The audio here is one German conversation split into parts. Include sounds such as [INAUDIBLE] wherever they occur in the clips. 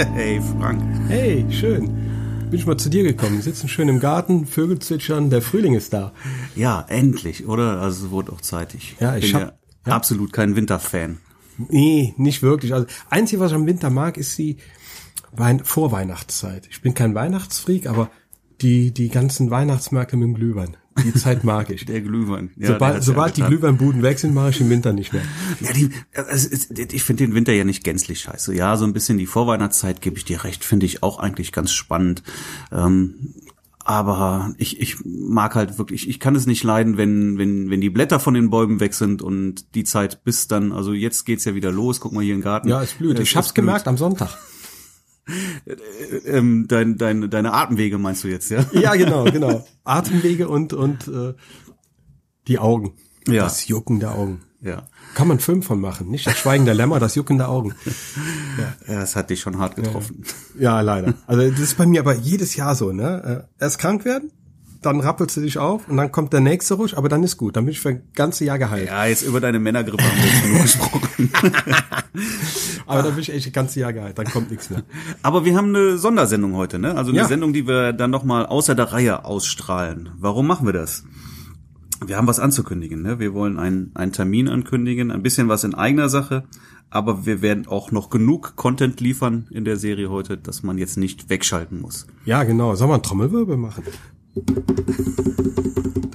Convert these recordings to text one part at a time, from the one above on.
[LAUGHS] Hey, Frank. Hey, schön. Bin ich mal zu dir gekommen. Wir sitzen schön im Garten, Vögel zwitschern, der Frühling ist da. Ja, endlich, oder? Also es wurde auch zeitig. Ja, ich bin hab- ja absolut kein Winterfan. Nee, nicht wirklich. Also, einzige, was ich am Winter mag, ist die Wein Vorweihnachtszeit. Ich bin kein Weihnachtsfreak, aber die, die ganzen Weihnachtsmärkte mit dem Glühwein. Die Zeit mag ich. [LAUGHS] Der Glühwein. Ja, sobald sobald die ja getan. Glühweinbuden weg sind, mache ich im Winter nicht mehr. [LAUGHS] Ja, die, es ist, ich finde den Winter ja nicht gänzlich scheiße. Ja, so ein bisschen die Vorweihnachtszeit gebe ich dir recht, finde ich auch eigentlich ganz spannend. Ähm, aber ich, ich mag halt wirklich, ich kann es nicht leiden, wenn, wenn, wenn die Blätter von den Bäumen weg sind und die Zeit bis dann, also jetzt geht's ja wieder los, guck mal hier im Garten. Ja, es blüht. Es Ich hab's ist blüht. gemerkt am Sonntag. Ähm, dein, dein, deine Atemwege meinst du jetzt, ja? [LAUGHS] Ja, genau, genau. Atemwege und, und äh, die Augen. Ja. Das Jucken der Augen. Ja. Kann man einen Film von machen. Nicht das Schweigen der Lämmer, das Jucken der Augen. [LAUGHS] Ja, das hat dich schon hart getroffen. Ja, leider. Also das ist bei mir aber jedes Jahr so, ne? Äh, Erst krank werden, dann rappelst du dich auf und dann kommt der nächste Rusch, aber dann ist gut. Dann bin ich für ein ganzes Jahr geheilt. Ja, jetzt über deine Männergrippe haben wir jetzt genug gesprochen. [LAUGHS] Aber dann bin ich echt ein ganzes Jahr geheilt. Dann kommt nichts mehr. Aber wir haben eine Sondersendung heute, ne? Also eine Ja. Sendung, die wir dann nochmal außer der Reihe ausstrahlen. Warum machen wir das? Wir haben was anzukündigen, ne? Wir wollen einen, einen Termin ankündigen, ein bisschen was in eigener Sache, aber wir werden auch noch genug Content liefern in der Serie heute, dass man jetzt nicht wegschalten muss. Ja, genau. Sollen wir einen Trommelwirbel machen?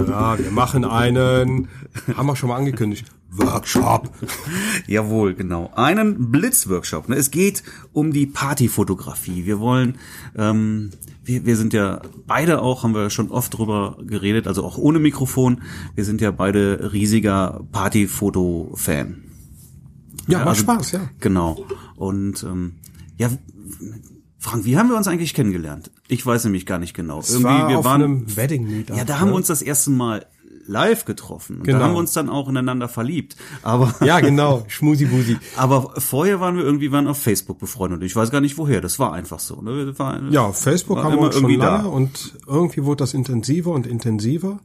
Ja, wir machen einen, haben wir schon mal angekündigt, Workshop. [LAUGHS] Jawohl, genau. Einen Blitzworkshop. Ne? Es geht um die Partyfotografie. Wir wollen, ähm, wir, wir sind ja beide auch, haben wir schon oft drüber geredet, also auch ohne Mikrofon. Wir sind ja beide riesiger Partyfoto-Fan. Ja, macht also- Spaß, ja. Genau. Und ähm, ja, Frank, wie haben wir uns eigentlich kennengelernt? Ich weiß nämlich gar nicht genau. Es war wir auf waren, einem Wedding Meetup. ja, da haben ne? wir uns das erste Mal live getroffen. Und Genau. da haben wir uns dann auch ineinander verliebt. Aber Ja, genau. [LAUGHS] Schmusi-Busi. aber vorher waren wir irgendwie waren auf Facebook befreundet. Ich weiß gar nicht woher. Das war einfach so. Ne? War, Ja, auf Facebook haben wir immer uns schon irgendwie lange da. und irgendwie wurde das intensiver und intensiver.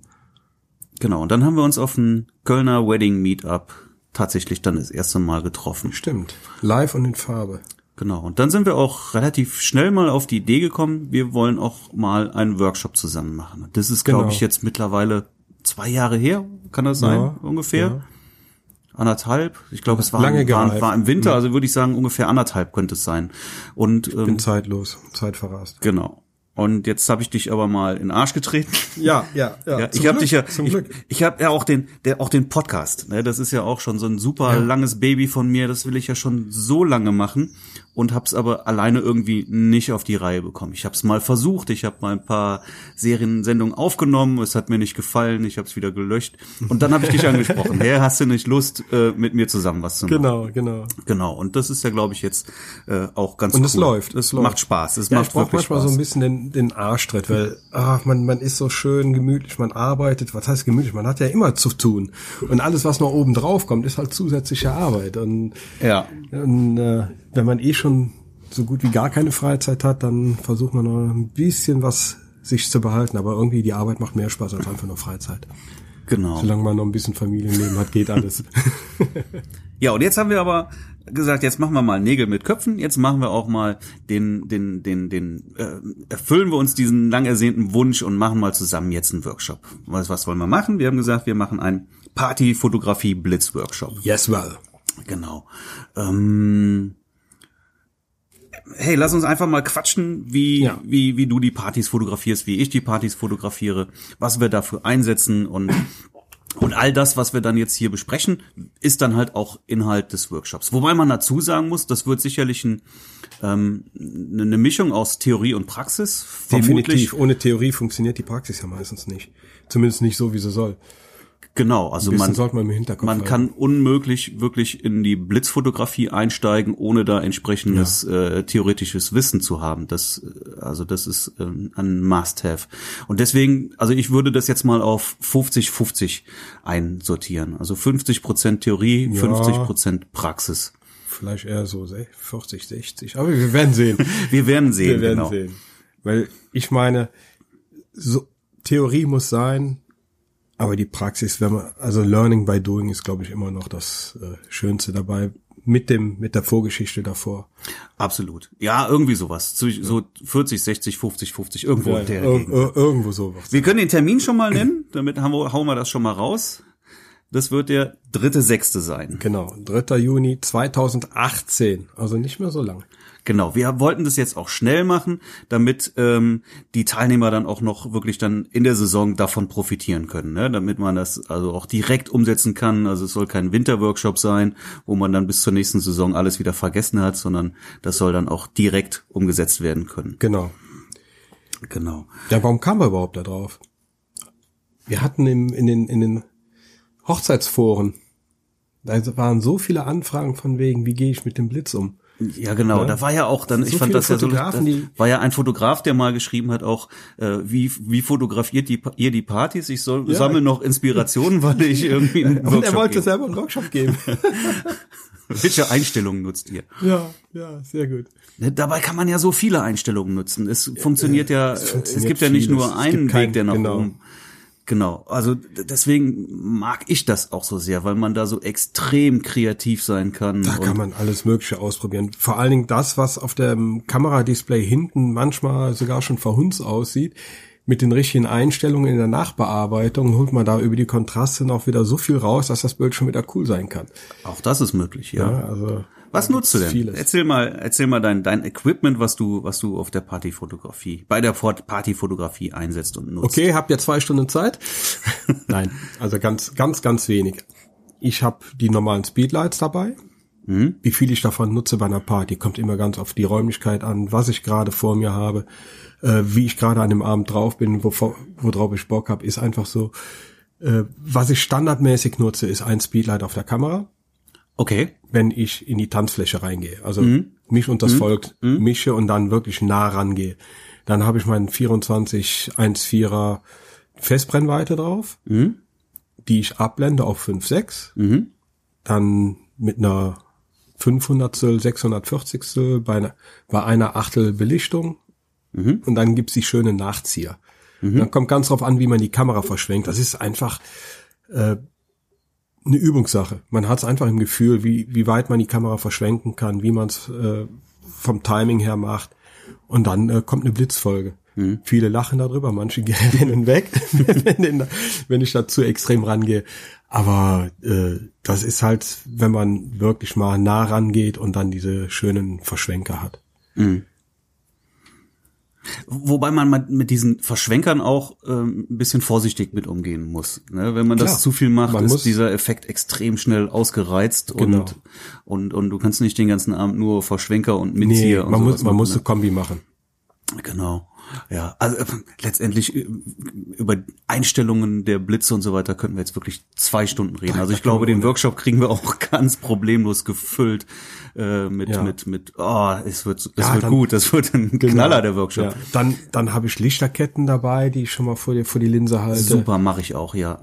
Genau. Und dann haben wir uns auf dem Kölner Wedding Meetup tatsächlich dann das erste Mal getroffen. Stimmt. Live und in Farbe. Genau. Und dann sind wir auch relativ schnell mal auf die Idee gekommen, wir wollen auch mal einen Workshop zusammen machen. Das ist, glaube Genau. ich, jetzt mittlerweile zwei Jahre her. Kann das sein? Ja, ungefähr? ja. Anderthalb. Ich glaube, es war, Lange war, war im Winter, also würde ich sagen, ungefähr anderthalb könnte es sein. Und ähm, Bin zeitlos, zeitverrast. Genau. Und jetzt habe ich dich aber mal in den Arsch getreten. Ja, ja, [LAUGHS] ja. Ja, ich habe dich ja, Zum ich, Glück. ich habe ja auch den, der, auch den Podcast. Ne? Das ist ja auch schon so ein super langes Baby von mir. Das will ich ja schon so lange machen und hab's aber alleine irgendwie nicht auf die Reihe bekommen. Ich habe es mal versucht. Ich habe mal ein paar Seriensendungen aufgenommen. Es hat mir nicht gefallen. Ich habe es wieder gelöscht. Und dann habe ich dich [LAUGHS] angesprochen. Hey, hast du nicht Lust, äh, mit mir zusammen was zu machen? Genau, genau. Genau. Und das ist ja, glaube ich, jetzt äh, auch ganz Und cool. es läuft, Es läuft. macht Spaß. Es Ja, macht ich brauche wirklich manchmal Spaß. so ein bisschen den, den Arschtritt, weil ach, man, man ist so schön gemütlich, man arbeitet. Was heißt gemütlich? Man hat ja immer zu tun. Und alles, was noch oben drauf kommt, ist halt zusätzliche Arbeit. Und, ja. und äh, wenn man eh schon so gut wie gar keine Freizeit hat, dann versucht man noch ein bisschen was sich zu behalten. Aber irgendwie die Arbeit macht mehr Spaß als einfach nur Freizeit. Genau. Solange man noch ein bisschen Familienleben hat, geht alles. [LAUGHS] Ja, und jetzt haben wir aber gesagt, jetzt machen wir mal Nägel mit Köpfen. Jetzt machen wir auch mal den, den, den, den, äh, erfüllen wir uns diesen lang ersehnten Wunsch und machen mal zusammen jetzt einen Workshop. Was, was wollen wir machen? Wir haben gesagt, wir machen einen Party-Fotografie-Blitz-Workshop. yes, well. Genau. Ähm, hey, lass uns einfach mal quatschen, wie, Ja. wie, wie du die Partys fotografierst, wie ich die Partys fotografiere, was wir dafür einsetzen und und all das, was wir dann jetzt hier besprechen, ist dann halt auch Inhalt des Workshops. Wobei man dazu sagen muss, das wird sicherlich ein, ähm, eine Mischung aus Theorie und Praxis. Vermutlich, Definitiv. Ohne Theorie funktioniert die Praxis ja meistens nicht. Zumindest nicht so, wie sie soll. Genau, also man, man man kann unmöglich wirklich in die Blitzfotografie einsteigen, ohne da entsprechendes äh, theoretisches Wissen zu haben. Das, äh, also das ist ähm, ein Must-have. Und deswegen, also ich würde das jetzt mal auf 50-50 einsortieren. Also 50 Prozent Theorie, Ja. 50 Prozent Praxis. Vielleicht eher so 40, 60. Aber wir werden sehen. [LAUGHS] Wir werden sehen, wir werden genau. sehen. Weil ich meine, so, Theorie muss sein, aber die Praxis, wenn man, also Learning by Doing ist, glaube ich, immer noch das äh, Schönste dabei. mit dem, mit der Vorgeschichte davor. Absolut. Ja, irgendwie sowas. So, so 40, 60, 50, 50, irgendwo Ja, in der ir Gegend. ir irgendwo sowas. Wir können den Termin schon mal nennen, damit haben wir, hauen wir das schon mal raus. Das wird der dritte, sechste sein. Genau, 3. Juni 2018, also nicht mehr so lange. Genau, wir wollten das jetzt auch schnell machen, damit ähm, die Teilnehmer dann auch noch wirklich dann in der Saison davon profitieren können, ne? damit man das also auch direkt umsetzen kann. Also es soll kein Winterworkshop sein, wo man dann bis zur nächsten Saison alles wieder vergessen hat, sondern das soll dann auch direkt umgesetzt werden können. Genau. Genau. Ja, warum kamen wir überhaupt da drauf? Wir hatten im, in, den, in den Hochzeitsforen, da waren so viele Anfragen von wegen, wie gehe ich mit dem Blitz um? Ja, genau. Ja. Da war ja auch dann, So ich fand viele das ja so, Fotografen, da die- war ja ein Fotograf, der mal geschrieben hat auch, äh, wie wie fotografiert die, ihr die Partys? Ich soll Ja. sammle noch Inspirationen, [LAUGHS] weil ich irgendwie einen [LAUGHS] Und er Workshop wollte gebe. selber einen Workshop geben. [LAUGHS] Welche Einstellungen nutzt ihr? ja, ja, sehr gut. Ne, Dabei kann man ja so viele Einstellungen nutzen. Es funktioniert ja, es, funktioniert gibt ja nicht vieles. nur Es einen Weg, der nach genau. oben. Genau. Also deswegen mag ich das auch so sehr, weil man da so extrem kreativ sein kann. Da kann man alles Mögliche ausprobieren. Vor allen Dingen das, was auf dem Kameradisplay hinten manchmal sogar schon verhunzt aussieht. Mit den richtigen Einstellungen in der Nachbearbeitung holt man da über die Kontraste noch wieder so viel raus, dass das Bild schon wieder cool sein kann. auch das ist möglich, ja. Ja, also Was da nutzt du denn? Vieles. Erzähl mal, erzähl mal dein, dein Equipment, was du, was du auf der Partyfotografie, bei der Partyfotografie einsetzt und nutzt. Okay, habt ihr zwei Stunden Zeit? [LAUGHS] Nein, also ganz, ganz, ganz wenig. Ich habe die normalen Speedlights dabei. Wie viel ich davon nutze bei einer Party, kommt immer ganz auf die Räumlichkeit an, was ich gerade vor mir habe, äh, wie ich gerade an dem Abend drauf bin, worauf ich Bock habe, ist einfach so. Äh, was ich standardmäßig nutze, ist ein Speedlight auf der Kamera, Okay. wenn ich in die Tanzfläche reingehe. Also mich und das Volk mische und dann wirklich nah rangehe. Dann habe ich meinen 24 1,4er Festbrennweite drauf, die ich abblende auf 5,6. Dann mit einer 500 640 bei einer, bei einer Achtel Belichtung. Und dann gibt's die schöne Nachzieher. Dann kommt ganz drauf an, wie man die Kamera verschwenkt. Das ist einfach äh, eine Übungssache. Man hat es einfach im Gefühl, wie, wie weit man die Kamera verschwenken kann, wie man es äh, vom Timing her macht. Und dann äh, kommt eine Blitzfolge. Viele lachen darüber, manche [LAUGHS] rennen weg, [LAUGHS] wenn, wenn ich da zu extrem rangehe. Aber äh, das ist halt, wenn man wirklich mal nah rangeht und dann diese schönen Verschwenker hat. Wobei man mit diesen Verschwenkern auch ähm, ein bisschen vorsichtig mit umgehen muss. Ne? Wenn man das Klar. zu viel macht, ist dieser Effekt extrem schnell ausgereizt Genau. und, und und du kannst nicht den ganzen Abend nur Verschwenker und Nee, Mitzieher und man muss, man muss ne? eine Kombi machen. Genau. Ja, also äh, letztendlich äh, über Einstellungen der Blitze und so weiter könnten wir jetzt wirklich zwei Stunden reden. Also ich glaube, den Workshop kriegen wir auch [LAUGHS] ganz problemlos gefüllt äh, mit Ja. mit mit. Oh, es wird es Ja, wird dann- gut. Das wird ein Knaller der Workshop. Ja. Dann, dann habe ich Lichterketten dabei, die ich schon mal vor die, vor die Linse halte. Super, mache ich auch. Ja,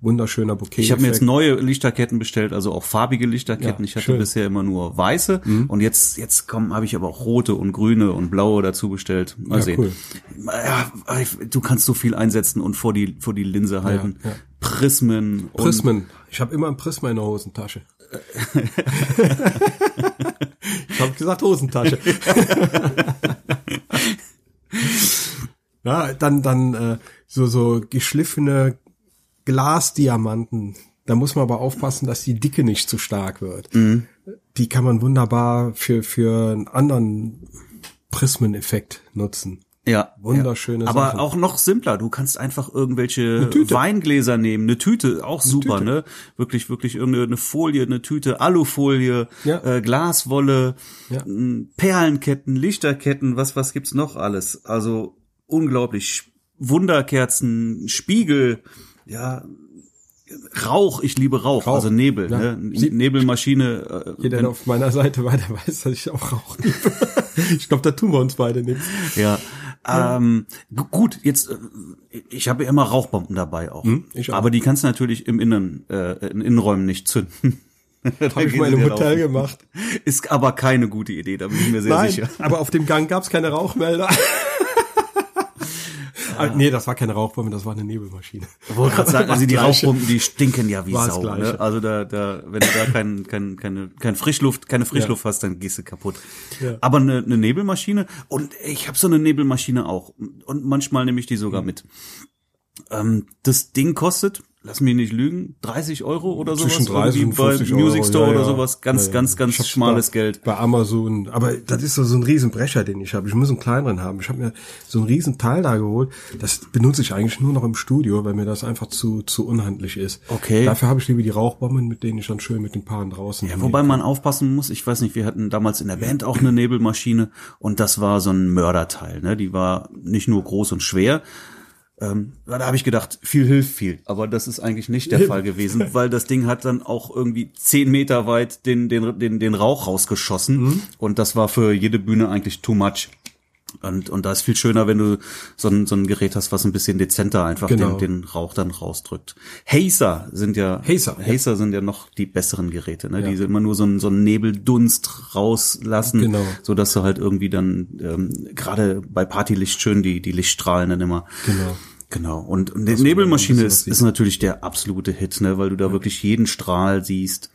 Wunderschöner Bouquet. ich habe mir jetzt neue Lichterketten bestellt, also auch farbige Lichterketten. Ja, ich hatte schön. Mhm. bisher immer nur weiße und jetzt jetzt kommen habe ich aber auch rote und grüne und blaue dazu bestellt. Mal Ja, sehen. cool. Ja, du kannst so viel einsetzen und vor die vor die Linse halten. Prismen. Prismen. Ich habe immer ein Prisma in der Hosentasche. [LAUGHS] ich habe gesagt Hosentasche. [LAUGHS] [LAUGHS] ja, dann dann äh, so so geschliffene Glasdiamanten. Da muss man aber aufpassen, dass die Dicke nicht zu stark wird. Die kann man wunderbar für für einen anderen Prismeneffekt nutzen. Ja, Wunderschöne ja. Aber Sachen. auch noch simpler. Du kannst einfach irgendwelche. Weingläser nehmen, eine Tüte, auch super, Tüte. ne? Wirklich, wirklich irgendeine Folie, eine Tüte, Alufolie, Ja. äh, Glaswolle, Ja. Perlenketten, Lichterketten, was, was gibt's noch alles? Also unglaublich. Wunderkerzen, Spiegel, ja, Rauch, ich liebe Rauch, Rauch, also Nebel, ja. ne? Nebelmaschine. Äh, Jeder, der auf meiner Seite war, der weiß, dass ich auch Rauch liebe. [LAUGHS] ich glaube, da tun wir uns beide nichts. Ja. Ähm, gu- gut, jetzt, äh, ich habe ja immer Rauchbomben dabei auch. Hm, auch. Aber die kannst du natürlich im Innen, äh, in Innenräumen nicht zünden. [LAUGHS] Habe ich mal einem Hotel gemacht. Ist aber keine gute Idee, da bin ich mir sehr Nein, sicher. aber auf dem Gang gab's keine Rauchmelder. [LAUGHS] Ah, nee, das war keine Rauchbombe, das war eine Nebelmaschine. Wollte gerade sagen, also die. [LAUGHS] Rauchbomben, die stinken ja wie War's Sau. Ne? Also da, da, wenn du da kein, kein, keine, kein Frischluft, keine Frischluft hast, dann gehst du kaputt. Ja. Aber eine, eine Nebelmaschine und ich habe so eine Nebelmaschine auch und manchmal nehme ich die sogar mit. Ähm, das Ding kostet, lass mich nicht lügen, 30 Euro oder sowas. Zwischen 30 und irgendwie bei 50 Music Euro, Store ja, oder ja. sowas. Ganz, Ja, ja. ganz, ganz schmales Geld. Bei Amazon. Aber das ist so, so ein Riesenbrecher, den ich habe. Ich muss einen kleineren haben. Ich habe mir so einen riesen Teil da geholt. Das benutze ich eigentlich nur noch im Studio, weil mir das einfach zu, zu unhandlich ist. Okay. Dafür habe ich lieber die Rauchbomben, mit denen ich dann schön mit den Paaren draußen. Ja, wobei man aufpassen muss, ich weiß nicht, wir hatten damals in der Band auch eine Nebelmaschine und das war so ein Mörderteil, ne? Die war nicht nur groß und schwer. Ähm, da habe ich gedacht, viel hilft viel, aber das ist eigentlich nicht der Fall gewesen, weil das Ding hat dann auch irgendwie zehn Meter weit den, den, den, den Rauch rausgeschossen und das war für jede Bühne eigentlich too much. Und, und da ist viel schöner, wenn du so ein, so ein Gerät hast, was ein bisschen dezenter einfach Genau. den, den Rauch dann rausdrückt. Hazer sind ja, Hazer, ja. Hazer sind ja noch die besseren Geräte, ne? die immer nur so einen, so einen Nebeldunst rauslassen, Genau. so dass du halt irgendwie dann ähm, gerade bei Partylicht schön die die Lichtstrahlen dann immer. Genau. Genau. Und, und die Nebelmaschine ist, ist natürlich der absolute Hit, ne? weil du da wirklich jeden Strahl siehst.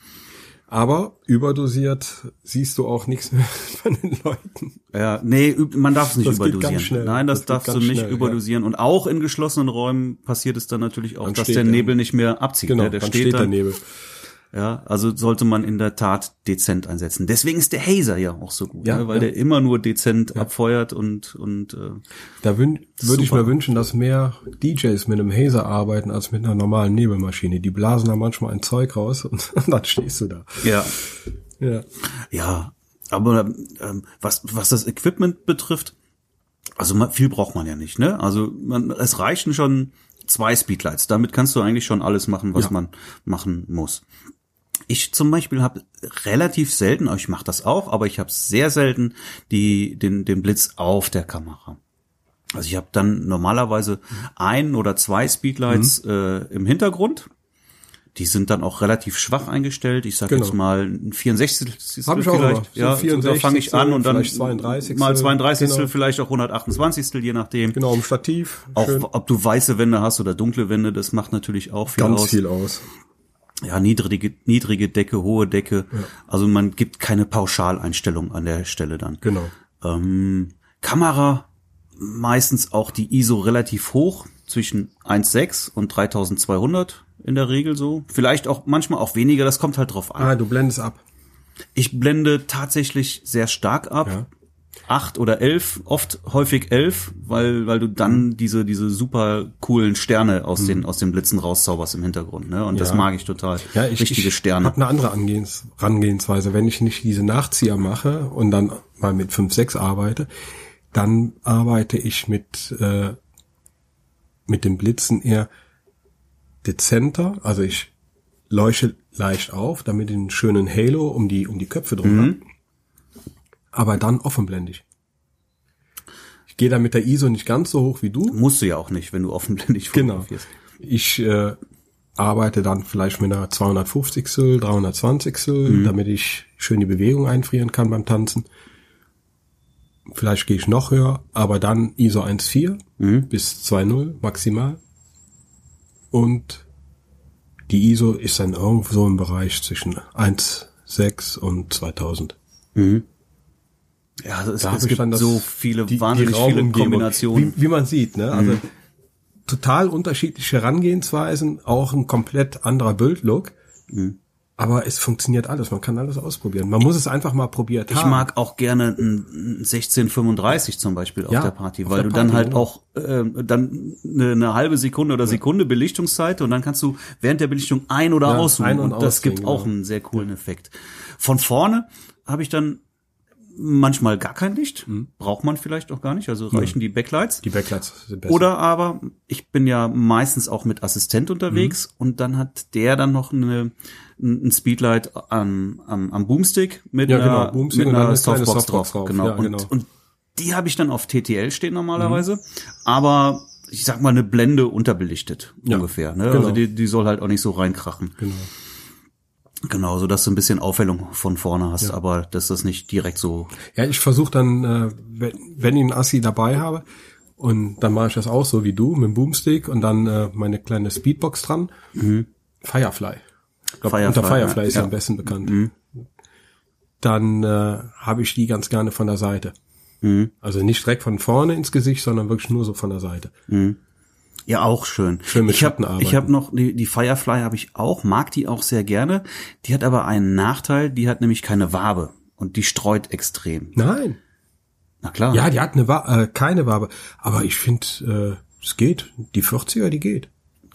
Aber überdosiert siehst du auch nichts mehr [LAUGHS] von den Leuten. Ja, nee, man darf es nicht Das geht überdosieren. Nein, das, Das darfst du nicht schnell, ja. überdosieren. Und auch in geschlossenen Räumen passiert es dann natürlich auch, Dann dass der der- Nebel nicht mehr abzieht. Genau, ne? Der dann steht, steht der dann, Nebel. Ja, also sollte man in der Tat dezent einsetzen. Deswegen ist der Hazer ja auch so gut, Ja, ne? weil ja. der immer nur dezent abfeuert und und äh, Da würde ich mir wünschen, dass mehr DJs mit einem Hazer arbeiten als mit einer normalen Nebelmaschine. Die blasen da manchmal ein Zeug raus und, [LAUGHS] dann stehst du da. ja, Ja. ja. Aber ähm, was was das Equipment betrifft, also man, viel braucht man ja nicht, ne? Also man, es reichen schon zwei Speedlights. Damit kannst du eigentlich schon alles machen, was Ja. man machen muss. Ich zum Beispiel habe relativ selten, ich mache das auch, aber ich habe sehr selten die den den Blitz auf der Kamera. Also ich habe dann normalerweise ein oder zwei Speedlights Mhm. äh, im Hintergrund. Die sind dann auch relativ schwach eingestellt. Ich sag Genau. jetzt mal ein 64. Hab ich auch vielleicht. immer. So ja, 64. da fange ich an und dann vielleicht 32. mal 32. Genau. vielleicht auch 128. je nachdem. Genau, im Stativ. Auch schön. ob du weiße Wände hast oder dunkle Wände, das macht natürlich auch viel ganz aus. viel aus. Ja, niedrige, niedrige Decke, hohe Decke. Also man gibt keine Pauschaleinstellung an der Stelle dann. Genau. Ähm, Kamera meistens auch die ISO relativ hoch, zwischen 1,6 und 3200 in der Regel so. Vielleicht auch manchmal auch weniger, das kommt halt drauf an. Ah, du blendest ab. Ich blende tatsächlich sehr stark ab. Ja. Acht oder elf, oft häufig elf, weil, weil du dann diese, diese super coolen Sterne aus den, aus den Blitzen rauszauberst im Hintergrund, ne? Und das Ja. mag ich total. Ja, ich, Richtige ich Sterne. habe eine andere Angehens Herangehensweise. Wenn ich nicht diese Nachzieher mache und dann mal mit 5, 6 arbeite, dann arbeite ich mit, äh, mit den Blitzen eher dezenter. Also ich leuchte leicht auf, damit ich einen schönen Halo um die, um die Köpfe drum Mhm. hab. Aber dann offenblendig. Ich gehe da mit der ISO nicht ganz so hoch wie du. Musst du ja auch nicht, wenn du offenblendig Genau. fotografierst. Ich äh, arbeite dann vielleicht mit einer 250 320 damit ich schön die Bewegung einfrieren kann beim Tanzen. Vielleicht gehe ich noch höher, aber dann ISO 1.4 bis 2.0 maximal. Und die ISO ist dann irgendwo so im Bereich zwischen 1.6 und 2000. Ja, also es, es ich gibt dann das, so viele, die- die wahnsinnig viele Raumumgebung. Kombinationen. Wie, wie man sieht, ne? Also total unterschiedliche Herangehensweisen, auch ein komplett anderer Bildlook. Mhm. Aber es funktioniert alles, man kann alles ausprobieren. Man muss es einfach mal probiert Ich haben. mag auch gerne ein ein 1635 zum Beispiel auf Ja, der Party, auf weil der du dann Party, halt genau. auch ähm, dann eine, eine halbe Sekunde oder Sekunde Belichtungszeit und dann kannst du während der Belichtung ein- oder Ja, auszoomen ein- und und, das gibt auch genau. einen sehr coolen Effekt. Von vorne habe ich dann manchmal gar kein Licht, Mhm. braucht man vielleicht auch gar nicht, also reichen die Backlights. Die Backlights sind besser. Oder aber ich bin ja meistens auch mit Assistent unterwegs Mhm. und dann hat der dann noch eine, ein Speedlight am, am, am Boomstick mit Ja, einer, genau, Boomstick mit einer eine Softbox, Softbox drauf. drauf. Genau. Ja, und, genau. und die habe ich dann auf TTL stehen normalerweise, aber ich sag mal eine Blende unterbelichtet Ja, ungefähr. Ne? genau. Also die, die soll halt auch nicht so reinkrachen. Genau. Genau, so dass du ein bisschen Aufhellung von vorne hast, aber dass das nicht direkt so. Ja, ich versuche dann, äh, wenn, wenn ich einen Assi dabei habe Und dann mache ich das auch so wie du, mit dem Boomstick und dann äh, meine kleine Speedbox dran. Firefly. Ich glaub, Firefly, unter Firefly ja. ist ja Ja. am besten bekannt. Dann äh, habe ich die ganz gerne von der Seite. Also nicht direkt von vorne ins Gesicht, sondern wirklich nur so von der Seite. Ja, auch schön. Schön mit ich hab. Ich habe noch die, die Firefly habe ich auch, mag die auch sehr gerne. Die hat aber einen Nachteil, die hat nämlich keine Wabe und die streut extrem. Nein. Na klar. Ja, die hat eine Wa äh, keine Wabe. Aber ich finde, äh, es geht. Die 40er, die geht.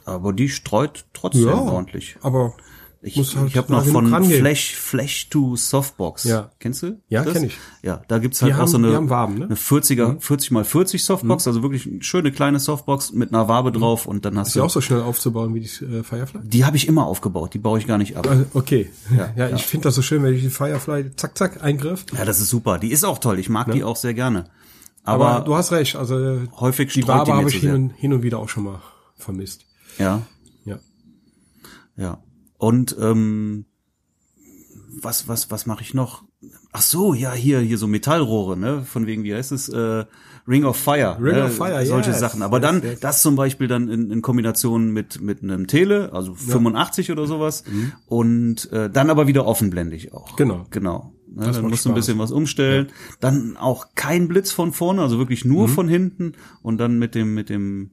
aber die streut trotzdem ordentlich. Aber Ich, halt ich habe noch von rangehen. Flash Flash to Softbox. Ja. Kennst du? Ja, das? kenn ich. Ja, da gibt's halt Die auch haben- so eine, Waben, ne? eine 40er, 40 mal 40 Softbox, also wirklich eine schöne kleine Softbox mit einer Wabe drauf und dann hast ist du auch so schnell aufzubauen wie die äh, Firefly? die habe ich immer aufgebaut, die baue ich gar nicht ab. Also, okay. Ja, Ja, ich finde das so schön, wenn ich die Firefly zack, zack, eingriff. Ja, das ist super. Die ist auch toll. Ich mag die auch sehr gerne. Aber, Aber, du hast recht, also häufig die Wabe habe ich hin und, hin und wieder auch schon mal vermisst. ja, Ja. ja. Und ähm, was was was mache ich noch? Ach so, ja, hier hier so Metallrohre, ne? Von wegen wie heißt es? Äh, Ring of Fire. Ring ne? of Fire, Solche yes, Sachen. Aber yes, dann yes. das zum Beispiel dann in, in Kombination mit mit einem Tele, also 85 oder sowas. Und äh, dann aber wieder offenblendig auch. Mhm. Genau. Genau. Ne, Das dann musst du ein bisschen was umstellen. Dann auch kein Blitz von vorne, also wirklich nur Mhm. von hinten und dann mit dem mit dem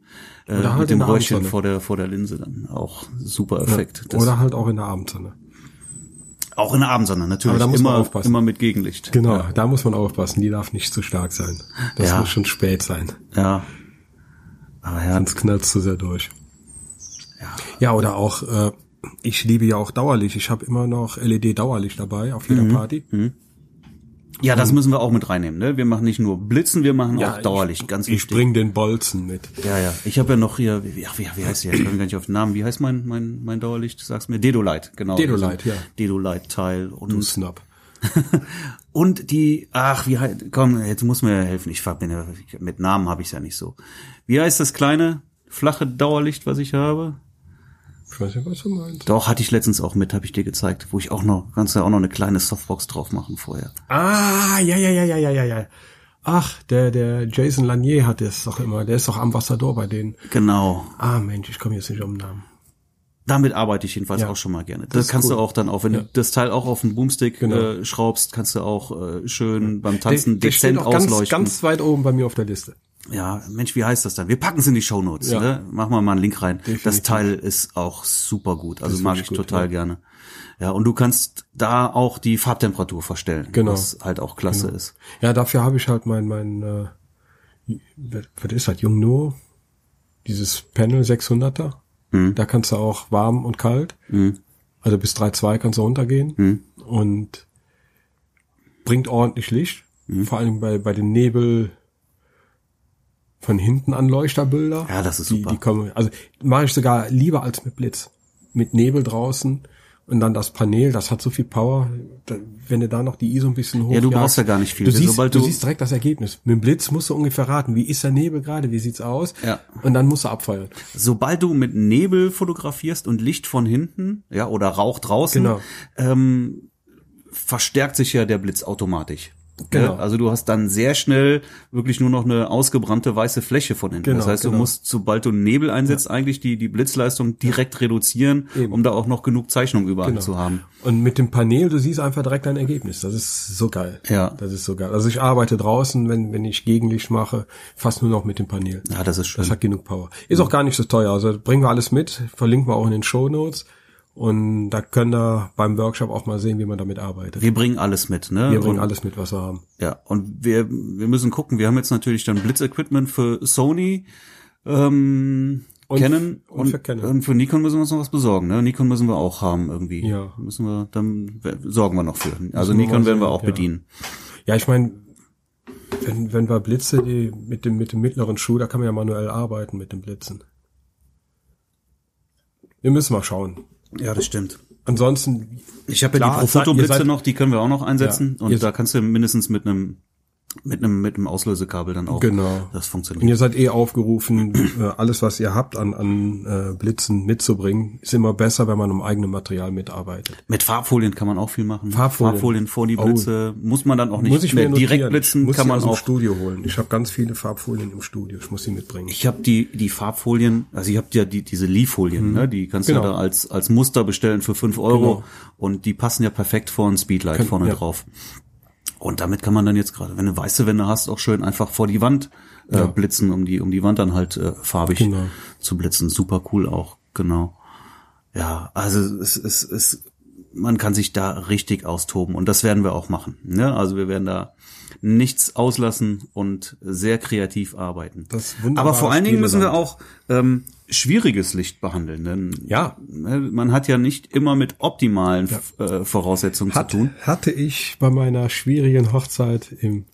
äh, halt mit dem Röhrchen vor der vor der Linse dann auch super Effekt. Das- Oder halt auch in der Abendsonne. auch in der Abendsonne natürlich Aber da muss man immer aufpassen. immer mit Gegenlicht. Genau, Ja. da muss man aufpassen, die darf nicht zu stark sein. Das Ja. muss schon spät sein. ja. Aber ja, Sonst knallt zu sehr durch. Ja, oder auch, äh, ich liebe ja auch Dauerlicht. Ich habe immer noch LED-Dauerlicht dabei auf Mhm. jeder Party. ja, das müssen wir auch mit reinnehmen. Ne? Wir machen nicht nur Blitzen, wir machen auch Dauerlicht, ganz Ich wichtig. bring den Bolzen mit. Ja, ja. Ich habe ja noch hier, wie, ach, wie, wie heißt der? Ich komme gar nicht auf den Namen. Wie heißt mein mein mein Dauerlicht? Sag's mir. Dedolight, genau. Dedolight, Also ja. Dedolight Teil Du und Snap. [LAUGHS] und die ach, wie heißt komm, jetzt muss mir helfen. Ich verbinde mit Namen habe ich ja nicht so. Wie heißt das kleine flache Dauerlicht, was ich habe? Ich weiß nicht, was du meinst. Doch, hatte ich letztens auch mit, habe ich dir gezeigt, wo ich auch noch, kannst du ja auch noch eine kleine Softbox drauf machen vorher. Ah, ja, ja, ja, ja, ja, ja, ja. Ach, der, der Jason Lanier hat das doch immer. Der ist doch Ambassador bei denen. Genau. Ah, Mensch, ich komme jetzt nicht um den Namen. Damit arbeite ich jedenfalls Ja. auch schon mal gerne. Das, ist kannst cool. du auch dann auch, wenn Ja. du das Teil auch auf den Boomstick Genau. äh, schraubst, kannst du auch äh, schön beim Tanzen der, der steht dezent auch ganz, ausleuchten. ganz weit oben bei mir auf der Liste. Ja, Mensch, wie heißt das dann? Wir packen es in die Shownotes, Ja. ne? Machen wir mal einen Link rein. Das Definitiv. Teil ist auch super gut. Also mag ich gut, total ja. gerne. Ja, und du kannst da auch die Farbtemperatur verstellen, Genau. was halt auch klasse ist. Ja, dafür habe ich halt mein, mein, äh, was ist das, Jungno? Dieses Panel 600er. Mhm. Da kannst du auch warm und kalt. Also bis 3,2 kannst du runtergehen. Mhm. Und bringt ordentlich Licht. Mhm. Vor allem bei, bei den Nebel von hinten Anleuchterbilder. Ja, das ist die, super. Die kommen, also mache ich sogar lieber als mit Blitz. Mit Nebel draußen und dann das Panel, das hat so viel Power. Da, wenn du da noch die ISO ein bisschen hoch Ja, du brauchst ja gar nicht viel. Du siehst, du, du- siehst direkt das Ergebnis. Mit dem Blitz musst du ungefähr raten, wie ist der Nebel gerade, wie sieht's aus? Ja. Und dann musst du abfeuern. sobald du mit Nebel fotografierst und Licht von hinten, ja, oder Rauch draußen, Genau. ähm, verstärkt sich ja der Blitz automatisch. Genau. Ja, also du hast dann sehr schnell wirklich nur noch eine ausgebrannte weiße Fläche von hinten. Genau, das heißt, du genau. musst, sobald du Nebel einsetzt, eigentlich die, die Blitzleistung direkt reduzieren, Eben. um da auch noch genug Zeichnung überall Genau. zu haben. Und mit dem Panel, du siehst einfach direkt dein Ergebnis. Das ist so geil. Ja. Das ist so geil. Also ich arbeite draußen, wenn, wenn ich Gegenlicht mache, fast nur noch mit dem Panel. Ja, das ist schön. Das hat genug Power. Ist auch gar nicht so teuer. Also bringen wir alles mit, verlinken wir auch in den Show Notes. Und da könnt ihr beim Workshop auch mal sehen, wie man damit arbeitet. wir bringen alles mit, ne? Wir bringen Und- alles mit, was wir haben. Ja, und wir, wir müssen gucken, wir haben jetzt natürlich dann Blitz-Equipment für Sony, ähm, Und- Canon und für Canon. und für Nikon müssen wir uns noch was besorgen, ne? Nikon müssen wir auch haben irgendwie. Ja. Müssen wir, dann sorgen wir noch für. Also wir Nikon mal werden wir auch ja. bedienen. Ja, ich meine, wenn, wenn wir Blitze, die mit dem, mit dem mittleren Schuh, da kann man ja manuell arbeiten mit den Blitzen. Wir müssen mal schauen. Ja, das stimmt. Ansonsten, Ich habe ja die Profoto-Blitze noch, die können wir auch noch einsetzen. Ja, und da kannst du mindestens mit einem Mit einem, mit einem Auslösekabel dann auch. Genau. Das Und funktioniert. ihr seid eh aufgerufen, [CLEARS THROAT] äh, alles, was ihr habt an, an äh, Blitzen mitzubringen. Ist immer besser, wenn man im eigenen Material mitarbeitet. Mit Farbfolien kann man auch viel machen. Farbfolien. vor die Oh. Blitze. Muss man dann auch nicht muss ich mehr mir direkt notieren. blitzen, ich muss kann sie man aus dem auch. Studio holen. Ich habe ganz viele Farbfolien im Studio. Ich muss sie mitbringen. Ich habe die die Farbfolien, also ihr habt ja die diese Lee-Folien, ne? die kannst Genau. du da als als Muster bestellen für fünf Euro Genau. und die passen ja perfekt vor ein Speedlight Kann- vorne ja. drauf. Und damit kann man dann jetzt gerade, wenn du weiße Wände hast, auch schön einfach vor die Wand äh, Ja. blitzen, um die um die Wand dann halt äh, farbig Genau. zu blitzen. Super cool auch, genau. Ja, also es es es man kann sich da richtig austoben und das werden wir auch machen. Ne? Also wir werden da nichts auslassen und sehr kreativ arbeiten. Aber vor allen Dingen müssen wir auch ähm, schwieriges Licht behandeln, denn Ja. ne, man hat ja nicht immer mit optimalen äh, Voraussetzungen Hat, zu tun. hatte ich bei meiner schwierigen Hochzeit im,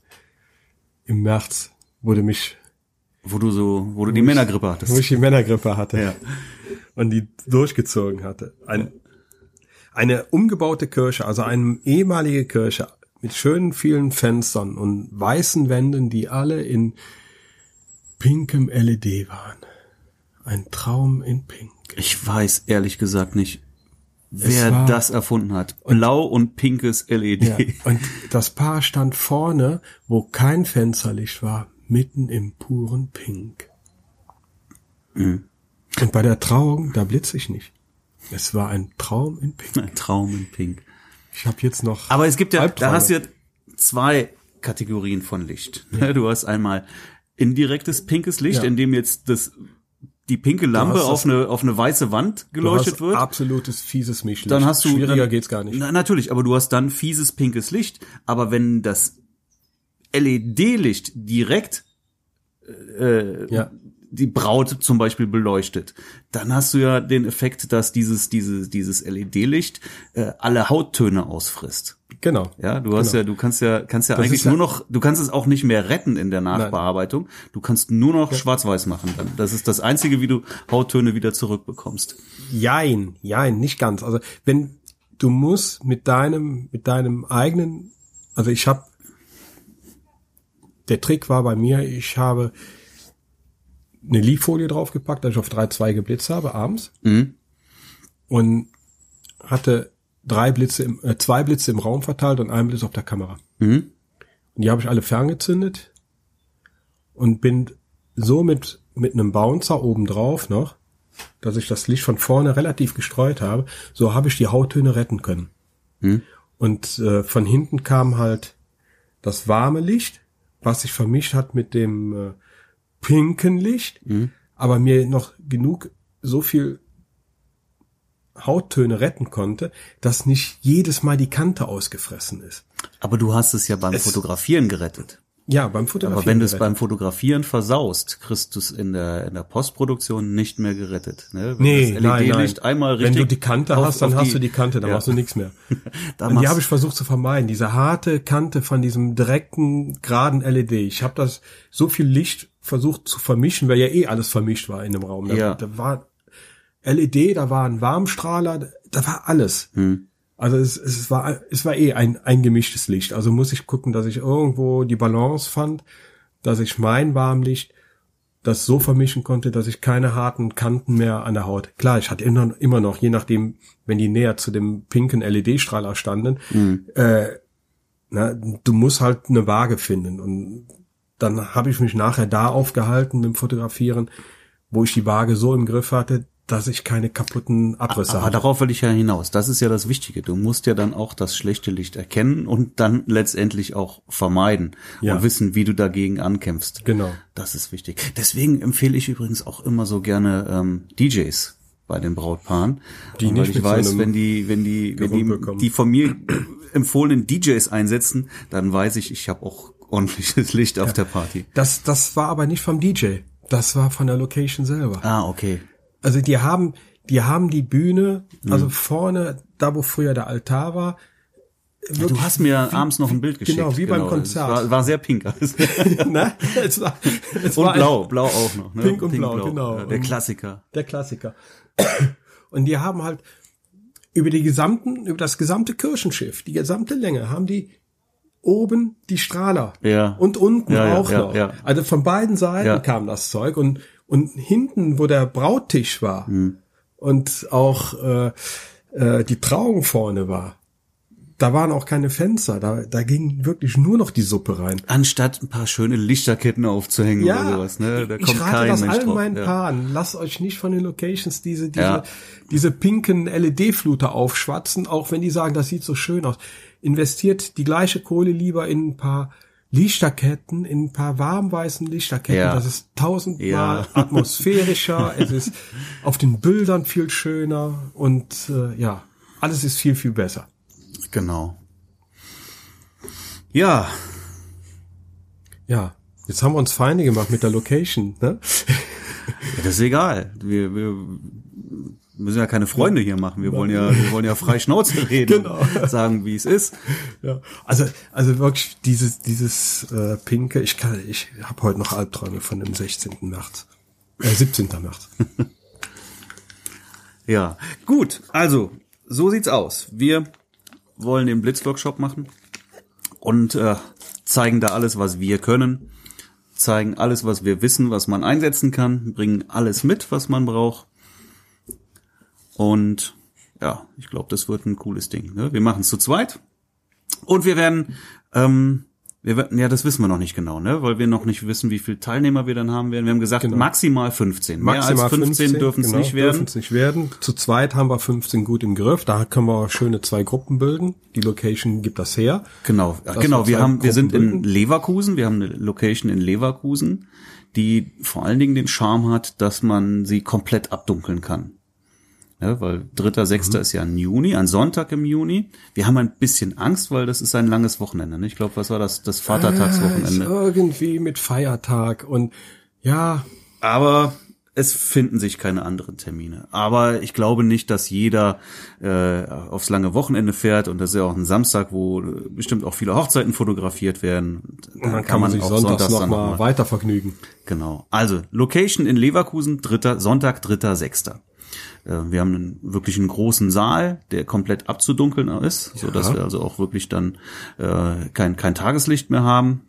im März, wurde mich, Wo du so, wo du die Männergrippe wo hattest. ich die Männergrippe hatte Ja. und die durchgezogen hatte. Ein, eine umgebaute Kirche, also eine ehemalige Kirche mit schönen vielen Fenstern und weißen Wänden, die alle in pinkem LED waren. Ein Traum in Pink. Ich weiß ehrlich gesagt nicht, wer war- das erfunden hat. Blau und pinkes E LED. Ja. Und das Paar stand vorne, wo kein Fensterlicht war, mitten im puren Pink. Mhm. Und bei der Trauung, da blitze ich nicht. Es war ein Traum in Pink. Ein Traum in Pink. Ich habe jetzt noch. Aber es gibt ja, da Albträume. hast du ja zwei Kategorien von Licht. Du hast einmal indirektes pinkes Licht, Ja. in dem jetzt das die pinke Lampe auf eine auf eine weiße Wand geleuchtet wird. absolutes fieses Mischlicht. dann hast du Schwieriger dann, geht's gar nicht. Na, natürlich, aber du hast dann fieses pinkes Licht. Aber wenn das LED-Licht direkt äh, Ja. Die Braut zum Beispiel beleuchtet, dann hast du ja den Effekt, dass dieses dieses dieses LED-Licht äh, alle Hauttöne ausfrisst. Genau. Ja, du hast Genau. ja, du kannst ja, kannst ja Das eigentlich ja- nur noch, du kannst es auch nicht mehr retten in der Nachbearbeitung. Du kannst nur noch schwarz-weiß machen dann. Das ist das einzige, wie du Hauttöne wieder zurückbekommst. Jein, jein, nicht ganz. Also wenn du musst mit deinem, mit deinem eigenen, also ich habe, der Trick war bei mir, ich habe eine Lieffolie draufgepackt, dass ich auf drei Zweige Blitz habe abends Mhm. und hatte drei Blitze, im, äh, zwei Blitze im Raum verteilt und einen Blitz auf der Kamera. Mhm. Und die habe ich alle ferngezündet und bin so mit, mit einem Bouncer oben drauf noch, dass ich das Licht von vorne relativ gestreut habe, so habe ich die Hauttöne retten können. Hm. Und äh, von hinten kam halt das warme Licht, was sich vermischt hat mit dem äh, pinken Licht, aber mir noch genug so viel Hauttöne retten konnte, dass nicht jedes Mal die Kante ausgefressen ist. Aber du hast es ja beim Fotografieren gerettet. Ja, beim Fotografieren. Aber wenn du es beim Fotografieren versaust, kriegst du es in der, in der Postproduktion nicht mehr gerettet. Ne? Wenn Nee, das nein, nein. LED-Licht einmal richtig. Wenn du die Kante auf- hast, dann hast du die Kante, dann ja. machst du nichts mehr. [LAUGHS] Die habe ich versucht zu vermeiden, diese harte Kante von diesem direkten, geraden LED. Ich habe das so viel Licht versucht zu vermischen, weil ja eh alles vermischt war in dem Raum. Da, Ja. da war LED, da war ein Warmstrahler, da war alles. Hm. Also es, es war es war eh ein, ein gemischtes Licht. Also muss ich gucken, dass ich irgendwo die Balance fand, dass ich mein Warmlicht das so vermischen konnte, dass ich keine harten Kanten mehr an der Haut. Klar, ich hatte immer, immer noch, je nachdem, wenn die näher zu dem pinken LED-Strahler standen, äh, na, du musst halt eine Waage finden. Und dann habe ich mich nachher da aufgehalten dem Fotografieren, wo ich die Waage so im Griff hatte, dass ich keine kaputten Abrisse Aber hatte. darauf will ich ja hinaus. Das ist ja das Wichtige. Du musst ja dann auch das schlechte Licht erkennen und dann letztendlich auch vermeiden Ja. und wissen, wie du dagegen ankämpfst. Genau. Das ist wichtig. Deswegen empfehle ich übrigens auch immer so gerne ähm, DJs bei den Brautpaaren, Die weil nicht ich mit so weiß, wenn die, wenn die, wenn die, die von mir empfohlenen DJs einsetzen, dann weiß ich, ich habe auch ordentliches Licht auf der Party. Das, das war aber nicht vom DJ. Das war von der Location selber. Ah, okay. Also die haben, die haben die Bühne, Mhm. also vorne, da wo früher der Altar war. Ja, du hast mir abends noch ein Bild geschickt. Genau, wie beim Es Konzert. War, war sehr pink. alles. [LAUGHS] ne? es war, [LAUGHS] es Und war blau, blau auch noch. Ne? Pink und blau, genau. Ja, der Klassiker. der Klassiker. [COUGHS] Und die haben halt über die gesamten, über das gesamte Kirchenschiff, die gesamte Länge, haben die oben die Strahler. Ja. Und unten Ja, auch ja, noch. ja. Also von beiden Seiten kam das Zeug und, und hinten, wo der Brauttisch war Hm. und auch äh, äh, die Trauung vorne war, da waren auch keine Fenster. Da, da ging wirklich nur noch die Suppe rein. Anstatt ein paar schöne Lichterketten aufzuhängen oder sowas, ne? Da ich kommt rate kein das Mensch allen drauf. meinen ja. Paaren. Lasst euch nicht von den Locations diese, diese, Ja. diese pinken LED-Fluter aufschwatzen, auch wenn die sagen, das sieht so schön aus. Investiert die gleiche Kohle lieber in ein paar Lichterketten, in ein paar warmweißen Lichterketten. Ja. Das ist tausendmal Ja. [LAUGHS] atmosphärischer. es ist auf den Bildern viel schöner und äh, ja, alles ist viel, viel besser. Genau. Ja, Ja, jetzt haben wir uns Feinde gemacht mit der Location. Ne? [LAUGHS] Ja, das ist egal. Wir, wir müssen ja keine Freunde hier machen. Wir wollen ja, wir wollen ja frei Schnauze reden Genau. und sagen, wie es ist. Ja, also also wirklich dieses dieses äh, pinke. Ich kann ich habe heute noch Albträume von dem 16. März, äh, 17. März. [LAUGHS] Ja, gut. Also, so sieht's aus. Wir wollen den Blitzworkshop machen und äh, zeigen da alles, was wir können. Zeigen alles, was wir wissen, was man einsetzen kann. Bringen alles mit, was man braucht. Und ja, ich glaube, das wird ein cooles Ding. Ne? Wir machen es zu zweit. Und wir werden, ähm, wir ja, das wissen wir noch nicht genau, ne? Weil wir noch nicht wissen, wie viele Teilnehmer wir dann haben werden. Wir haben gesagt, maximal 15. Mehr als 15, dürfen es genau, nicht werden. dürfen's nicht werden. Zu zweit haben wir 15 gut im Griff. Da können wir schöne zwei Gruppen bilden. Die Location gibt das her. Genau, Dass genau. wir haben, wir sind in Gruppen Leverkusen. Wir haben eine Location in Leverkusen, die vor allen Dingen den Charme hat, dass man sie komplett abdunkeln kann. Ja, weil dritter, sechster Mhm. ist ja ein Juni, ein Sonntag im Juni. Wir haben ein bisschen Angst, weil das ist ein langes Wochenende. Ne? Ich glaube, was war das? Das Vatertagswochenende. irgendwie mit Feiertag und ja, Aber es finden sich keine anderen Termine. Aber ich glaube nicht, dass jeder äh, aufs lange Wochenende fährt und das ist ja auch ein Samstag, wo äh, bestimmt auch viele Hochzeiten fotografiert werden. und dann kann man sich sonntags noch dann mal weiter vergnügen. Genau. Also Location in Leverkusen, dritter Sonntag, dritter, sechster. Äh, Wir haben einen, wirklich einen großen Saal, der komplett abzudunkeln ist, so dass wir also auch wirklich dann äh, kein kein Tageslicht mehr haben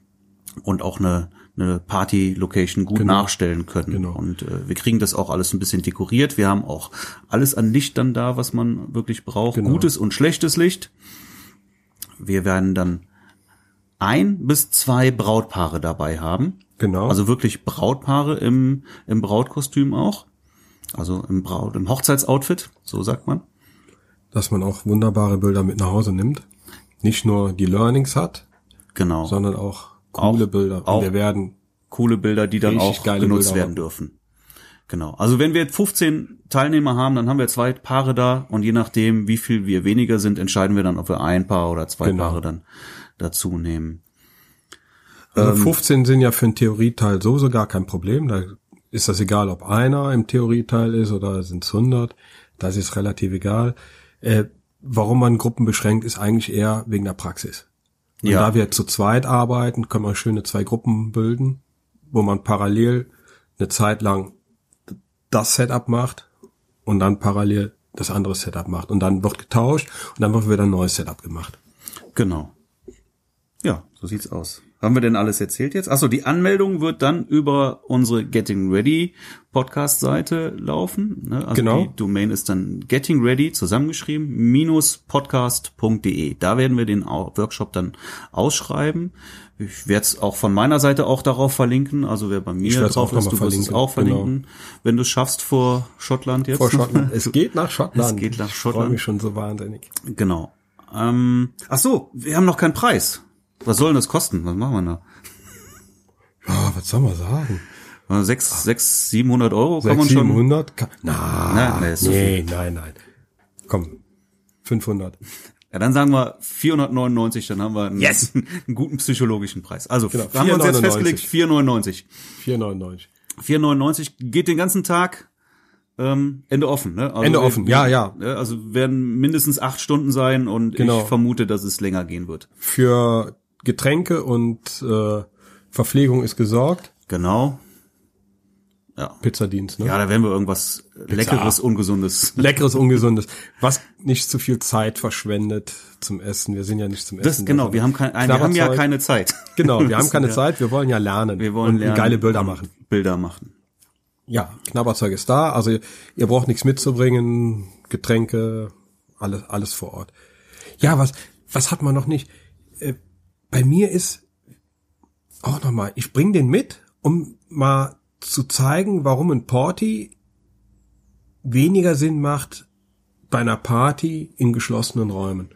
und auch eine eine Party-Location gut nachstellen können. Genau. Und äh, wir kriegen das auch alles ein bisschen dekoriert. Wir haben auch alles an Licht dann da, was man wirklich braucht. Genau. Gutes und schlechtes Licht. Wir werden dann ein bis zwei Brautpaare dabei haben. Genau. Also wirklich Brautpaare im, im Brautkostüm auch. Also im Braut, im Hochzeitsoutfit, so sagt man. dass man auch wunderbare Bilder mit nach Hause nimmt. Nicht nur die Learnings hat, Genau. sondern auch coole Auch- Bilder. auch- wir werden Coole Bilder, die dann auch genutzt Bilder werden haben. dürfen. Genau. Also wenn wir 15 Teilnehmer haben, dann haben wir zwei Paare da und je nachdem, wie viel wir weniger sind, entscheiden wir dann, ob wir ein Paar oder zwei Genau. Paare dann dazu nehmen. Also Ähm, 15 sind ja für einen Theorieteil sowieso gar kein Problem. Da ist das egal, ob einer im Theorieteil ist oder sind es 100. Das ist relativ egal. Äh, warum man Gruppen beschränkt, ist eigentlich eher wegen der Praxis. Und Ja. da wir zu zweit arbeiten, können wir schöne zwei Gruppen bilden, wo man parallel eine Zeit lang das Setup macht und dann parallel das andere Setup macht. Und dann wird getauscht und dann wird wieder ein neues Setup gemacht. Genau. Ja, so sieht's aus. Haben wir denn alles erzählt jetzt? Achso, die Anmeldung wird dann über unsere Getting Ready Podcast-Seite laufen. Ne? Also Genau. Die Domain ist dann Getting Ready zusammengeschrieben minus podcast.de. Da werden wir den Workshop dann ausschreiben. Ich werde es auch von meiner Seite auch darauf verlinken. Also wer bei mir drauf ist, du wirst es auch verlinken. Wenn du es schaffst vor Schottland jetzt. Vor Schottland. Es [LAUGHS] geht nach Schottland. Es geht nach Ich freue Schottland. mich schon so wahnsinnig. Genau. Ähm, ach so, wir haben noch keinen Preis. Was soll denn das kosten? Was machen wir da? Ja, was soll man sagen? Äh, Sechs, sechs, 700 Euro kann man 600, schon. 700? Ka- Na, Nein, nee, zu nee, nein, nein. Komm, 500. Ja, dann sagen wir 499, dann haben wir einen, Yes! [LAUGHS] einen guten psychologischen Preis. Also, Genau, haben wir uns jetzt 4,99. festgelegt, 499. 4,99. 499 geht den ganzen Tag ähm, Ende offen, ne? Also Ende offen, ja, ja. ne, Also werden mindestens acht Stunden sein und Genau. ich vermute, dass es länger gehen wird. Für Getränke und äh, Verpflegung ist gesorgt. Genau. Ja. Pizzadienst, ne? Ja, da werden wir irgendwas Leckeres, Ungesundes. Leckeres, [LAUGHS] Ungesundes. Was nicht zu viel Zeit verschwendet zum Essen. Wir sind ja nicht zum Essen. Das, [LAUGHS] genau, wir haben, kein, wir haben ja keine Zeit. Genau, wir haben keine Zeit, wir wollen ja lernen. Wir wollen und lernen geile Bilder machen. Bilder machen. Ja, Knabberzeug ist da. Also ihr braucht nichts mitzubringen, Getränke, alles, alles vor Ort. Ja, was, was hat man noch nicht? Bei mir ist auch nochmal, ich bring den mit, um mal zu zeigen, warum ein Porty weniger Sinn macht bei einer Party in geschlossenen Räumen.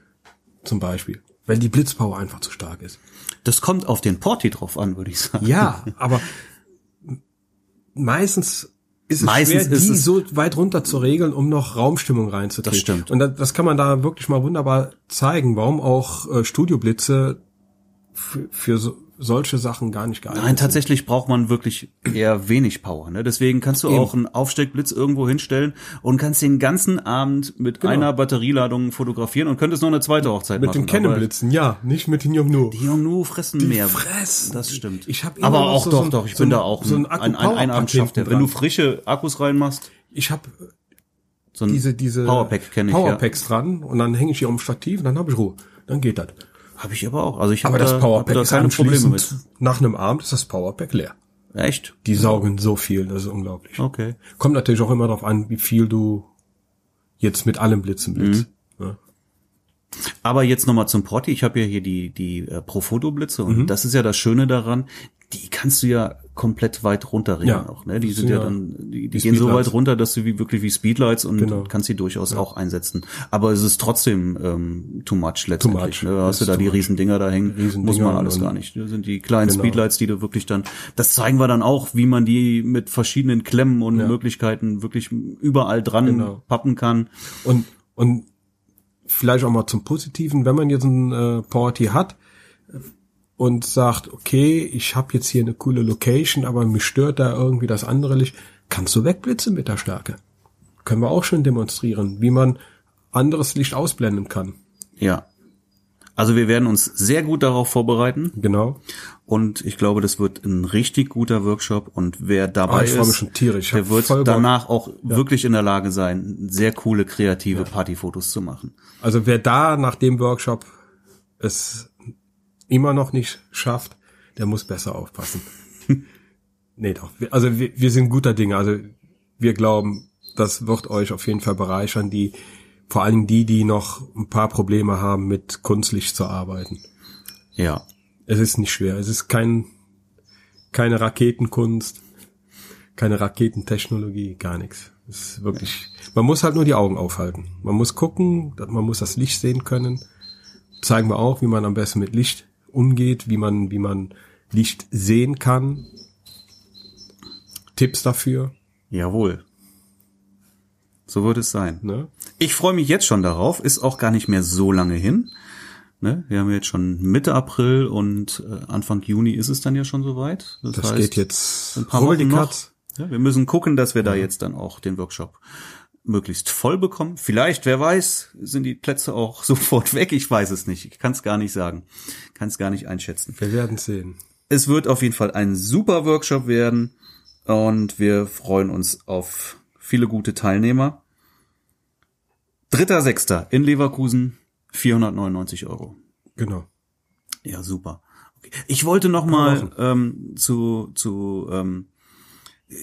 Zum Beispiel. Weil die Blitzpower einfach zu stark ist. Das kommt auf den Porti drauf an, würde ich sagen. Ja, aber meistens ist es Meistens schwer, die es- so weit runter zu regeln, um noch Raumstimmung reinzukriegen. Das stimmt. Und das, das kann man da wirklich mal wunderbar zeigen, warum auch äh, Studioblitze für, für so, solche Sachen gar nicht geeignet Nein, sind. tatsächlich braucht man wirklich eher wenig Power. Ne? Deswegen kannst du Eben. auch einen Aufsteckblitz irgendwo hinstellen und kannst den ganzen Abend mit einer Batterieladung fotografieren und könntest noch eine zweite Hochzeit Genau. Mit machen. den Kennenblitzen, ja, nicht mit den Yongnu. Die Yongnu fressen mehr. fressen. Das stimmt. Ich hab Aber auch so- doch, so doch. Ich so bin da auch so ein ein, ein, ein hinten Wenn du frische Akkus reinmachst, Ich habe so diese diese Powerpack kenne ich ja. Powerpacks dran und dann hänge ich hier am Stativ und dann habe ich Ruhe. Dann geht das. Habe ich aber auch. Also ich Aber habe das da, hab Powerpack da ist keine Probleme mit. nach einem Abend ist das Powerpack leer. Echt? Die saugen so viel, das ist unglaublich. Okay. Kommt natürlich auch immer darauf an, wie viel du jetzt mit allem Blitzen blitzt. Ja. Aber jetzt nochmal zum Porti. Ich habe ja hier die, die äh, Profoto-Blitze und Mhm. das ist ja das Schöne daran, die kannst du ja komplett weit runterregeln Ja. auch. Ne? Die sind ja ja dann, die, die gehen so weit runter, dass du wie wirklich wie Speedlights und Genau. kannst sie durchaus auch einsetzen. Aber es ist trotzdem ähm, too much letztendlich. much. Ne? Hast du da too die riesen Dinger da hängen, Riesendinger muss man alles gar nicht. Das sind die kleinen Genau. Speedlights, die du wirklich dann, das zeigen wir dann auch, wie man die mit verschiedenen Klemmen und Möglichkeiten wirklich überall dran Genau. pappen kann. Und, und vielleicht auch mal zum Positiven, wenn man jetzt ein äh, Party hat und sagt, okay, ich habe jetzt hier eine coole Location, aber mich stört da irgendwie das andere Licht, kannst du wegblitzen mit der Stärke. Können wir auch schon demonstrieren, wie man anderes Licht ausblenden kann. Ja. Also wir werden uns sehr gut darauf vorbereiten. Genau. Und ich glaube, das wird ein richtig guter Workshop. Und wer dabei Ah, ich ist, schon tierisch. Der wird danach auch wirklich in der Lage sein, sehr coole, kreative Partyfotos zu machen. Also wer da nach dem Workshop es immer noch nicht schafft, der muss besser aufpassen. [LAUGHS] nee, doch. Also wir, wir sind guter Dinge. Also wir glauben, das wird euch auf jeden Fall bereichern, die, vor allem die, die noch ein paar Probleme haben, mit Kunstlicht zu arbeiten. Ja. Es ist nicht schwer. Es ist kein, keine Raketenkunst, keine Raketentechnologie, gar nichts. Es ist wirklich, man muss halt nur die Augen aufhalten. Man muss gucken, man muss das Licht sehen können. Zeigen wir auch, wie man am besten mit Licht umgeht, wie man, wie man Licht sehen kann. Tipps dafür, Jawohl. So wird es sein. ne? Ich freue mich jetzt schon darauf. Ist auch gar nicht mehr so lange hin. Ne? Wir haben jetzt schon Mitte April und äh, Anfang Juni ist es dann ja schon soweit. Das heißt, geht jetzt ein paar Wochen noch. Ja, wir müssen gucken, dass wir da jetzt dann auch den Workshop möglichst voll bekommen. Vielleicht, wer weiß, sind die Plätze auch [LAUGHS] sofort weg. Ich weiß es nicht. Ich kann es gar nicht sagen. Kann es gar nicht einschätzen. Wir werden sehen. Es wird auf jeden Fall ein super Workshop werden und wir freuen uns auf viele gute Teilnehmer. Dritter Sechster in Leverkusen, 499 Euro. Genau. Ja, super. Okay. Ich wollte noch mal ähm, zu zu ähm,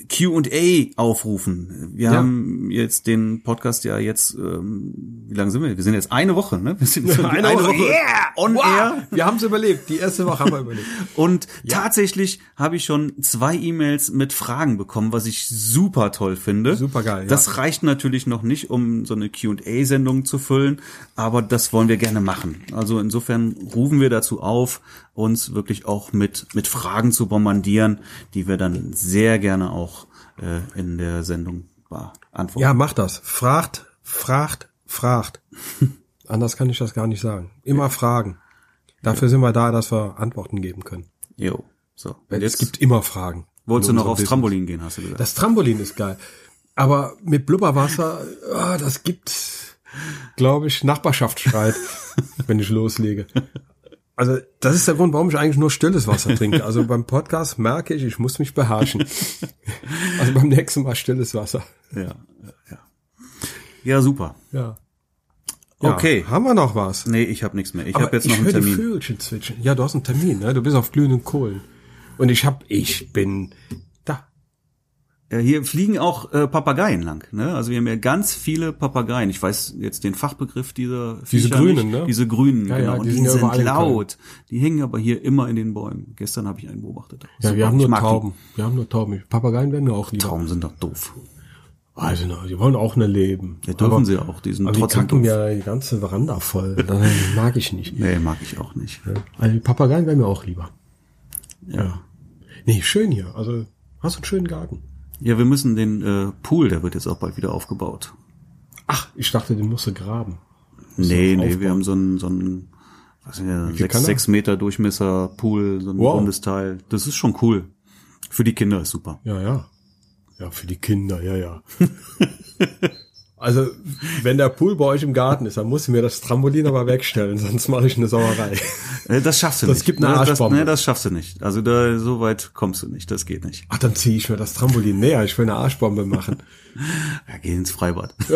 Q&A aufrufen. Wir Ja. haben jetzt den Podcast ja jetzt, ähm, wie lange sind wir? Wir sind jetzt eine Woche, ne? Wir sind [LAUGHS] Eine Woche. Yeah! on air. Wir haben es überlebt. Die erste Woche haben wir überlebt. [LAUGHS] Und tatsächlich habe ich schon zwei E-Mails mit Fragen bekommen, was ich super toll finde. Supergeil, ja. Das reicht natürlich noch nicht, um so eine Q&A-Sendung zu füllen, aber das wollen wir gerne machen. Also insofern rufen wir dazu auf, uns wirklich auch mit, mit Fragen zu bombardieren, die wir dann sehr gerne auch äh, in der Sendung beantworten. Ja, macht das. Fragt, fragt, fragt. [LAUGHS] Anders kann ich das gar nicht sagen. Immer fragen. Dafür sind wir da, dass wir Antworten geben können. Jo. So. Es gibt immer Fragen. wolltest du noch aufs Business. Trampolin gehen, hast du gesagt. Das Trampolin ist geil. Aber mit Blubberwasser, ah, das gibt, glaube ich, Nachbarschaftsstreit, [LAUGHS] wenn ich loslege. Also das ist der Grund, warum ich eigentlich nur stilles Wasser trinke. Also [LAUGHS] beim Podcast merke ich, ich muss mich beherrschen. Also beim nächsten Mal stilles Wasser. Ja, ja, ja. Super. Ja. Okay. Haben wir noch was? Nee, ich habe nichts mehr. Ich habe jetzt noch ich einen höre die Termin. Vögelchen zwitschern. Ja, du hast einen Termin, ne? Du bist auf glühenden Kohlen. Und ich hab, ich bin hier fliegen auch äh, Papageien lang. Ne? Also wir haben ja ganz viele Papageien. Ich weiß jetzt den Fachbegriff dieser Diese grünen, nicht. ne? Diese grünen, Ja, ja, genau. die die sind ja sind laut. Die hängen aber hier immer in den Bäumen. Gestern habe ich einen beobachtet. Ja, Super. wir haben Ich nur mag die. Tauben. Wir haben nur Tauben. Papageien werden mir auch lieber. Tauben sind doch doof. Also, na, die wollen auch eine leben. Ja, dürfen sie auch. Die sind Aber die trotzdem kacken doof. mir die ganze Veranda voll. Das mag ich nicht. Nee, mag ich auch nicht. Also die Papageien wären mir auch lieber. Ja. Nee, schön hier. Also, hast du einen schönen Garten. Ja, wir müssen den äh, Pool, der wird jetzt auch bald wieder aufgebaut. Ach, ich dachte, den musst du graben. Nee, nee, aufbauen. wir haben so einen, so einen was ist viel sechs, sechs Meter Durchmesser Pool, so ein Wow. rundes Teil. Das ist schon cool. Für die Kinder ist super. Ja, ja. Ja, für die Kinder, ja, ja. [LAUGHS] also, wenn der Pool bei euch im Garten ist, dann musst du mir das Trampolin aber wegstellen, sonst mache ich eine Sauerei. Äh, Das schaffst du Das nicht. gibt eine Ne, das, Arschbombe. nee, das schaffst du nicht. Also da so weit kommst du nicht. Das geht nicht. Ach, dann ziehe ich mir das Trampolin näher. Ich will eine Arschbombe machen. [LAUGHS] Ja, geh ins Freibad. [LAUGHS]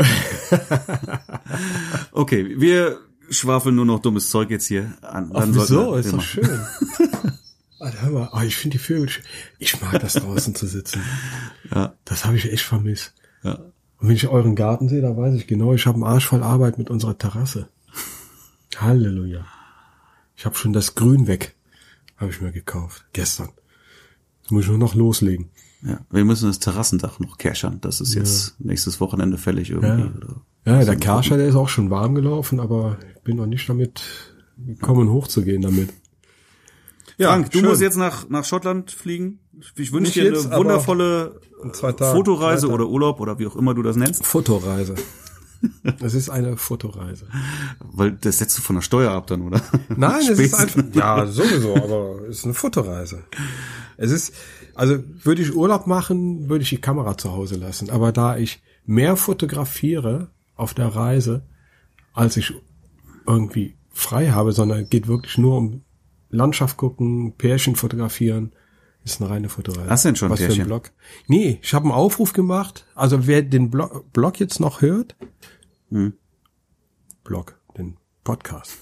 okay, wir schwafeln nur noch dummes Zeug jetzt hier an. Ach, Dann sollten wieso? Ist doch schön. [LAUGHS] Alter, hör mal, oh, ich finde die Vögel schön. Ich mag das draußen zu sitzen. Ja, Das habe ich echt vermisst. ja. Und wenn ich euren Garten sehe, da weiß ich genau, ich habe einen Arsch voll Arbeit mit unserer Terrasse. Halleluja. Ich habe schon das Grün weg. Habe ich mir gekauft. Gestern. Jetzt muss ich nur noch loslegen. ja. Wir müssen das Terrassendach noch kerschern. Das ist jetzt nächstes Wochenende fällig irgendwie. Ja. Ja, der Kerscher, der ist auch schon warm gelaufen, aber ich bin noch nicht damit gekommen, hochzugehen damit. Ja, Frank, du schön. musst jetzt nach, nach Schottland fliegen. Ich wünsche dir jetzt, eine wundervolle in zwei Tagen, Fotoreise oder Urlaub oder wie auch immer du das nennst. Fotoreise. [LAUGHS] Es ist eine Fotoreise. Weil das setzt du von der Steuer ab dann, oder? Nein, es ist einfach, ja, sowieso, aber es ist eine Fotoreise. Es ist, also würde ich Urlaub machen, würde ich die Kamera zu Hause lassen. Aber da ich mehr fotografiere auf der Reise, als ich irgendwie frei habe, sondern geht wirklich nur um Landschaft gucken, Pärchen fotografieren, ist eine reine Fotoreise. Hast du denn schon ein Was für Pärchen? ein Blog? Nee, ich habe einen Aufruf gemacht. Also wer den Blog, Blog jetzt noch hört, Hm. Blog, den Podcast.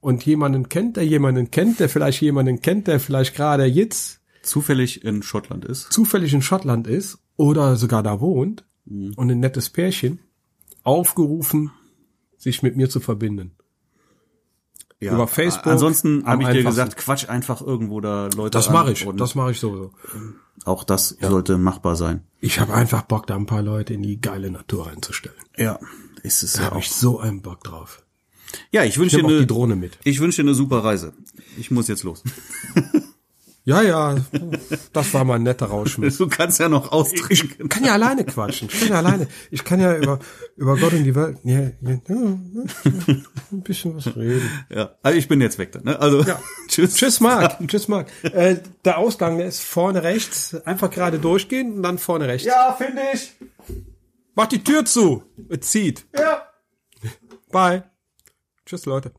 Und jemanden kennt, der jemanden kennt, der vielleicht jemanden kennt, der vielleicht gerade jetzt Zufällig in Schottland ist. zufällig in Schottland ist oder sogar da wohnt Hm. und ein nettes Pärchen, aufgerufen, sich mit mir zu verbinden. Ja. Über Facebook Ansonsten habe ich dir gesagt, quatsch einfach irgendwo da Leute Das mache ich, und das mache ich sowieso. Auch das sollte machbar sein. Ich habe einfach Bock, da ein paar Leute in die geile Natur reinzustellen. Ja, ist es Da ja habe auch. ich so einen Bock drauf. Ja, ich wünsche dir eine, Drohne mit. ich wünsche dir eine super Reise. Ich muss jetzt los. [LAUGHS] Ja, ja, das war mal ein netter Rauschmiss. [LAUGHS] Du kannst ja noch Ich austrinken. kann ja alleine quatschen. Ich kann ja alleine. Ich kann ja über, über Gott und die Welt ja, ja, ja, ein bisschen was reden. Ja, also ich bin jetzt weg dann. Ne? Also Ja. [LAUGHS] tschüss. Tschüss, Marc. Tschüss, Marc. Äh, der Ausgang, der ist vorne rechts. Einfach gerade durchgehen und dann vorne rechts. Ja, finde ich. Mach die Tür zu. Es zieht. Ja. Bye. Tschüss, Leute.